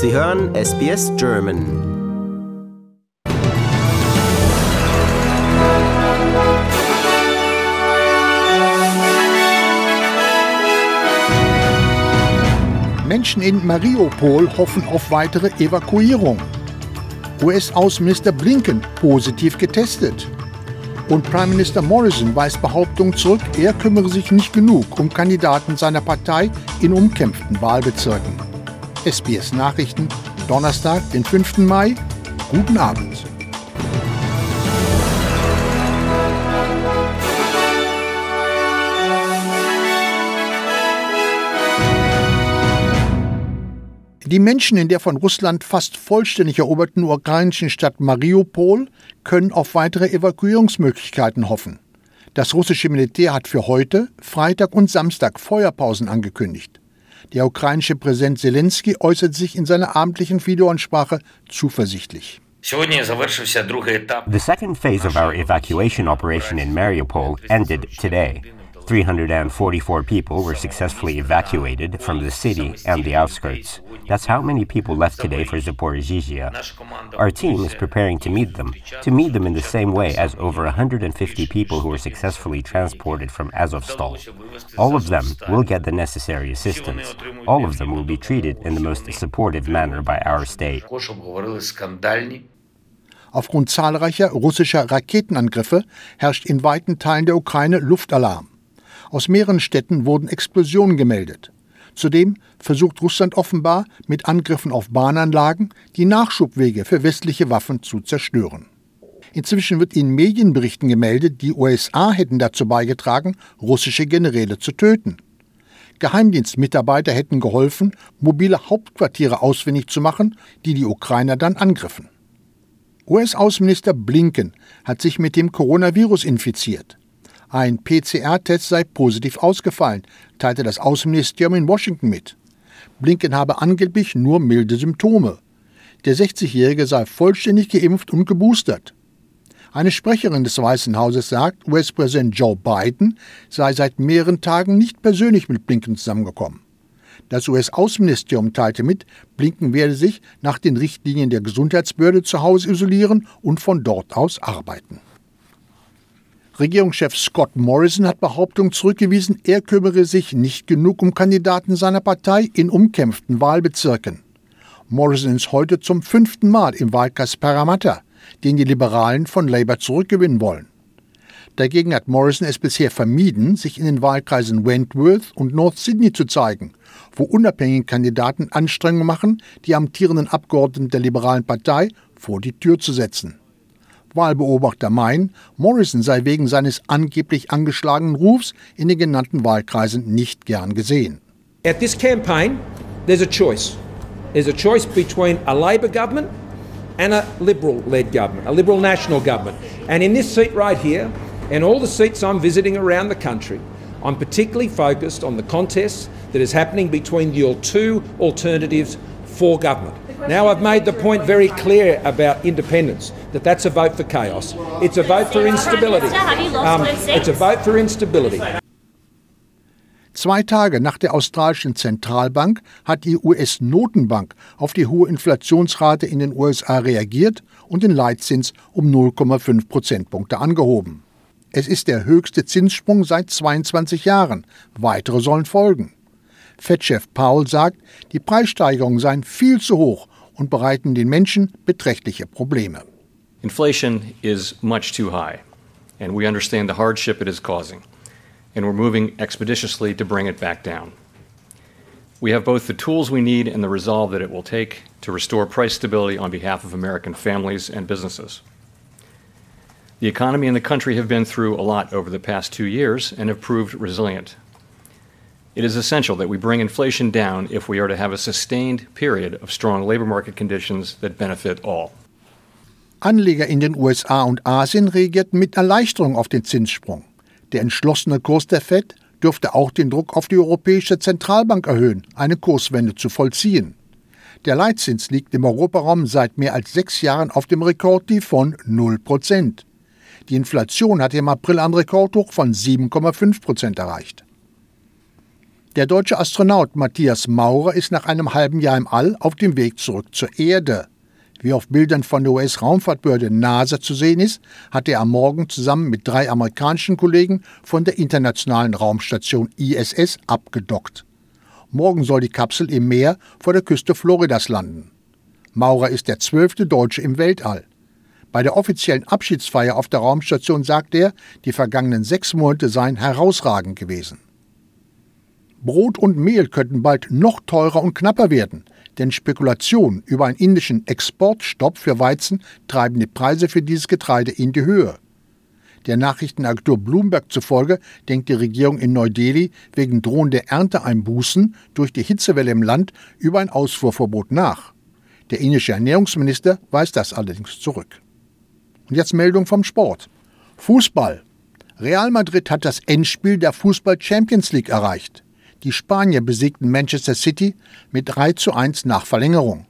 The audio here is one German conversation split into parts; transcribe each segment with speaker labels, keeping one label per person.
Speaker 1: Sie hören SBS German.
Speaker 2: Menschen in Mariupol hoffen auf weitere Evakuierung. US-Außenminister Blinken positiv getestet. Und Prime Minister Morrison weist Behauptungen zurück, er kümmere sich nicht genug um Kandidaten seiner Partei in umkämpften Wahlbezirken. SBS Nachrichten, Donnerstag, den 5. Mai. Guten Abend. Die Menschen in der von Russland fast vollständig eroberten ukrainischen Stadt Mariupol können auf weitere Evakuierungsmöglichkeiten hoffen. Das russische Militär hat für heute, Freitag und Samstag Feuerpausen angekündigt. Der ukrainische Präsident Zelensky äußert sich in seiner abendlichen Videoansprache zuversichtlich.
Speaker 3: The second phase of our evacuation operation in Mariupol ended today. 344 people were successfully evacuated from the city and the outskirts. That's how many people left today for Zaporizhzhia. Our team is preparing to meet them, to meet them in the same way as over 150 people who were successfully transported from Azovstal. All of them will get the necessary assistance. All of them will be treated in the most supportive manner by our state.
Speaker 2: Aufgrund zahlreicher russischer Raketenangriffe herrscht in weiten Teilen der Ukraine Luftalarm. Aus mehreren Städten wurden Explosionen gemeldet. Zudem versucht Russland offenbar mit Angriffen auf Bahnanlagen die Nachschubwege für westliche Waffen zu zerstören. Inzwischen wird in Medienberichten gemeldet, die USA hätten dazu beigetragen, russische Generäle zu töten. Geheimdienstmitarbeiter hätten geholfen, mobile Hauptquartiere ausfindig zu machen, die die Ukrainer dann angriffen. US-Außenminister Blinken hat sich mit dem Coronavirus infiziert. Ein PCR-Test sei positiv ausgefallen, teilte das Außenministerium in Washington mit. Blinken habe angeblich nur milde Symptome. Der 60-Jährige sei vollständig geimpft und geboostert. Eine Sprecherin des Weißen Hauses sagt, US-Präsident Joe Biden sei seit mehreren Tagen nicht persönlich mit Blinken zusammengekommen. Das US-Außenministerium teilte mit, Blinken werde sich nach den Richtlinien der Gesundheitsbehörde zu Hause isolieren und von dort aus arbeiten. Regierungschef Scott Morrison hat Behauptungen zurückgewiesen, er kümmere sich nicht genug um Kandidaten seiner Partei in umkämpften Wahlbezirken. Morrison ist heute zum fünften Mal im Wahlkreis Parramatta, den die Liberalen von Labour zurückgewinnen wollen. Dagegen hat Morrison es bisher vermieden, sich in den Wahlkreisen Wentworth und North Sydney zu zeigen, wo unabhängige Kandidaten Anstrengungen machen, die amtierenden Abgeordneten der liberalen Partei vor die Tür zu setzen. Wahlbeobachter meinen, Morrison sei wegen seines angeblich angeschlagenen Rufs in den genannten Wahlkreisen nicht gern gesehen.
Speaker 4: At this campaign, there's a choice. There's a choice between a Labor government and a Liberal-led government, a Liberal national government. And in this seat right here, and all the seats I'm visiting around the country, I'm particularly focused on the contest that is happening between your two alternatives for government. Now I've made the point very clear about independence, that that's a vote for chaos. It's a vote for instability. Um, it's a vote for instability.
Speaker 2: Zwei Tage nach der australischen Zentralbank hat die US-Notenbank auf die hohe Inflationsrate in den USA reagiert und den Leitzins um 0,5 Prozentpunkte angehoben. Es ist der höchste Zinssprung seit 22 Jahren. Weitere sollen folgen. Fed-Chef Powell sagt, die Preissteigerungen seien viel zu hoch und bereiten den Menschen beträchtliche Probleme.
Speaker 5: Inflation is much too high, and we understand the hardship it is causing, and we're moving expeditiously to bring it back down. We have both the tools we need and the resolve that it will take to restore price stability on behalf of American families and businesses. The economy and the country have been through a lot over the past two years and have proved resilient It is essential that we bring inflation down if we are to have a sustained period of strong labor market conditions that benefit all.
Speaker 2: Anleger in den USA und Asien reagierten mit Erleichterung auf den Zinssprung. Der entschlossene Kurs der Fed dürfte auch den Druck auf die Europäische Zentralbank erhöhen, eine Kurswende zu vollziehen. Der Leitzins liegt im Europaraum seit mehr als sechs Jahren auf dem Rekordtief von 0 Prozent. Die Inflation hat im April ein Rekordhoch von 7,5 Prozent erreicht. Der deutsche Astronaut Matthias Maurer ist nach einem halben Jahr im All auf dem Weg zurück zur Erde. Wie auf Bildern von der US-Raumfahrtbehörde NASA zu sehen ist, hat er am Morgen zusammen mit drei amerikanischen Kollegen von der internationalen Raumstation ISS abgedockt. Morgen soll die Kapsel im Meer vor der Küste Floridas landen. Maurer ist der zwölfte Deutsche im Weltall. Bei der offiziellen Abschiedsfeier auf der Raumstation sagt er, die vergangenen sechs Monate seien herausragend gewesen. Brot und Mehl könnten bald noch teurer und knapper werden, denn Spekulationen über einen indischen Exportstopp für Weizen treiben die Preise für dieses Getreide in die Höhe. Der Nachrichtenagentur Bloomberg zufolge denkt die Regierung in Neu-Delhi wegen drohender Ernteeinbußen durch die Hitzewelle im Land über ein Ausfuhrverbot nach. Der indische Ernährungsminister weist das allerdings zurück. Und jetzt Meldung vom Sport. Fußball. Real Madrid hat das Endspiel der Fußball Champions League erreicht. Die Spanier besiegten Manchester City mit 3 zu 1 nach Verlängerung.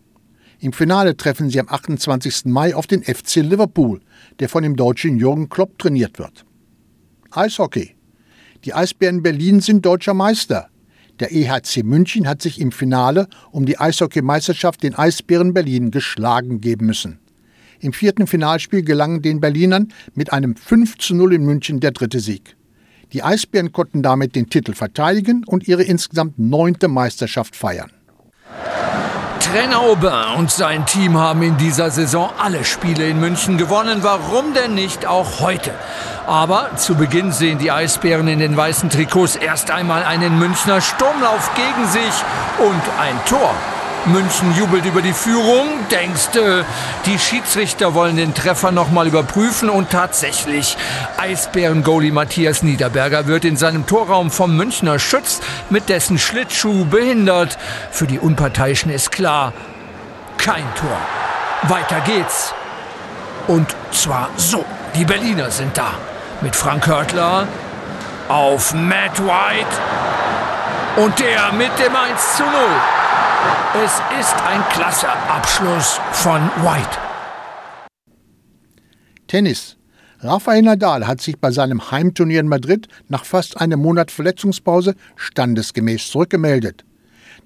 Speaker 2: Im Finale treffen sie am 28. Mai auf den FC Liverpool, der von dem deutschen Jürgen Klopp trainiert wird. Eishockey. Die Eisbären Berlin sind deutscher Meister. Der EHC München hat sich im Finale um die Eishockeymeisterschaft den Eisbären Berlin geschlagen geben müssen. Im vierten Finalspiel gelang den Berlinern mit einem 5 zu 0 in München der dritte Sieg. Die Eisbären konnten damit den Titel verteidigen und ihre insgesamt neunte Meisterschaft feiern.
Speaker 6: Trainer Aubin und sein Team haben in dieser Saison alle Spiele in München gewonnen. Warum denn nicht auch heute? Aber zu Beginn sehen die Eisbären in den weißen Trikots erst einmal einen Münchner Sturmlauf gegen sich und ein Tor. München jubelt über die Führung. Denkst du, die Schiedsrichter wollen den Treffer nochmal überprüfen und tatsächlich. Eisbären-Goalie Matthias Niederberger wird in seinem Torraum vom Münchner Schütz mit dessen Schlittschuh behindert. Für die Unparteiischen ist klar, kein Tor. Weiter geht's. Und zwar so. Die Berliner sind da. Mit Frank Hörtler auf Matt White. Und der mit dem 1 zu 0. Es ist ein klasse Abschluss von White.
Speaker 2: Tennis. Rafael Nadal hat sich bei seinem Heimturnier in Madrid nach fast einem Monat Verletzungspause standesgemäß zurückgemeldet.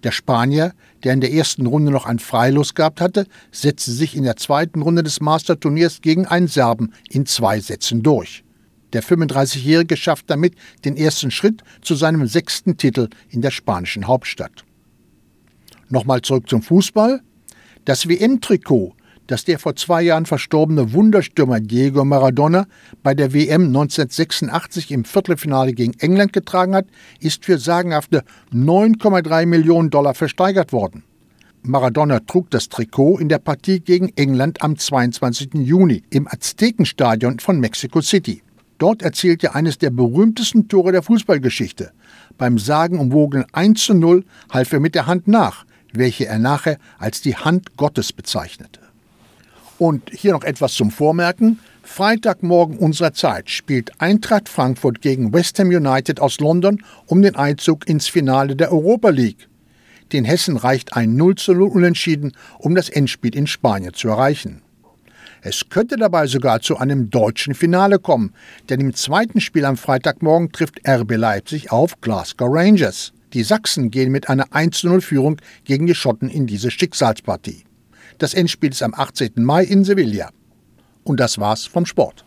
Speaker 2: Der Spanier, der in der ersten Runde noch ein Freilos gehabt hatte, setzte sich in der zweiten Runde des Masterturniers gegen einen Serben in zwei Sätzen durch. Der 35-Jährige schafft damit den ersten Schritt zu seinem sechsten Titel in der spanischen Hauptstadt. Nochmal zurück zum Fußball. Das WM-Trikot, das der vor zwei Jahren verstorbene Wunderstürmer Diego Maradona bei der WM 1986 im Viertelfinale gegen England getragen hat, ist für sagenhafte 9,3 Millionen Dollar versteigert worden. Maradona trug das Trikot in der Partie gegen England am 22. Juni im Aztekenstadion von Mexico City. Dort erzielte er eines der berühmtesten Tore der Fußballgeschichte. Beim sagenumwogenen 1 zu 0 half er mit der Hand nach, welche er nachher als die Hand Gottes bezeichnete. Und hier noch etwas zum Vormerken. Freitagmorgen unserer Zeit spielt Eintracht Frankfurt gegen West Ham United aus London um den Einzug ins Finale der Europa League. Den Hessen reicht ein 0 zu 0 Unentschieden, um das Endspiel in Spanien zu erreichen. Es könnte dabei sogar zu einem deutschen Finale kommen, denn im zweiten Spiel am Freitagmorgen trifft RB Leipzig auf Glasgow Rangers. Die Sachsen gehen mit einer 1-0-Führung gegen die Schotten in diese Schicksalspartie. Das Endspiel ist am 18. Mai in Sevilla. Und das war's vom Sport.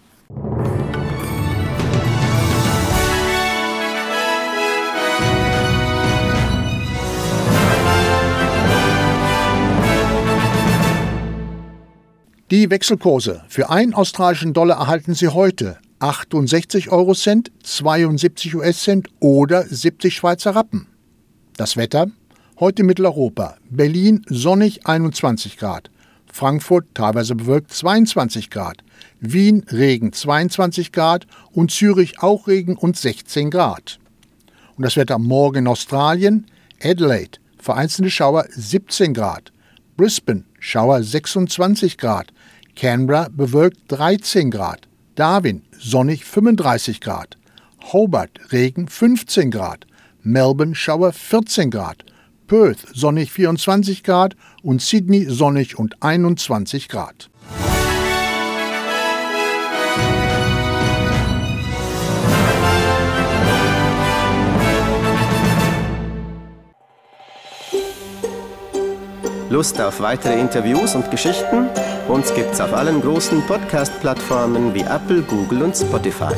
Speaker 2: Die Wechselkurse. Für einen australischen Dollar erhalten Sie heute 68 Euro Cent, 72 US-Cent oder 70 Schweizer Rappen. Das Wetter? Heute Mitteleuropa. Berlin sonnig 21 Grad. Frankfurt teilweise bewölkt 22 Grad. Wien Regen 22 Grad und Zürich auch Regen und 16 Grad. Und das Wetter morgen in Australien? Adelaide vereinzelte Schauer 17 Grad. Brisbane Schauer 26 Grad. Canberra bewölkt 13 Grad. Darwin sonnig 35 Grad. Hobart Regen 15 Grad. Melbourne Schauer 14 Grad, Perth sonnig 24 Grad und Sydney sonnig und 21 Grad.
Speaker 1: Lust auf weitere Interviews und Geschichten? Uns gibt's auf allen großen Podcast-Plattformen wie Apple, Google und Spotify.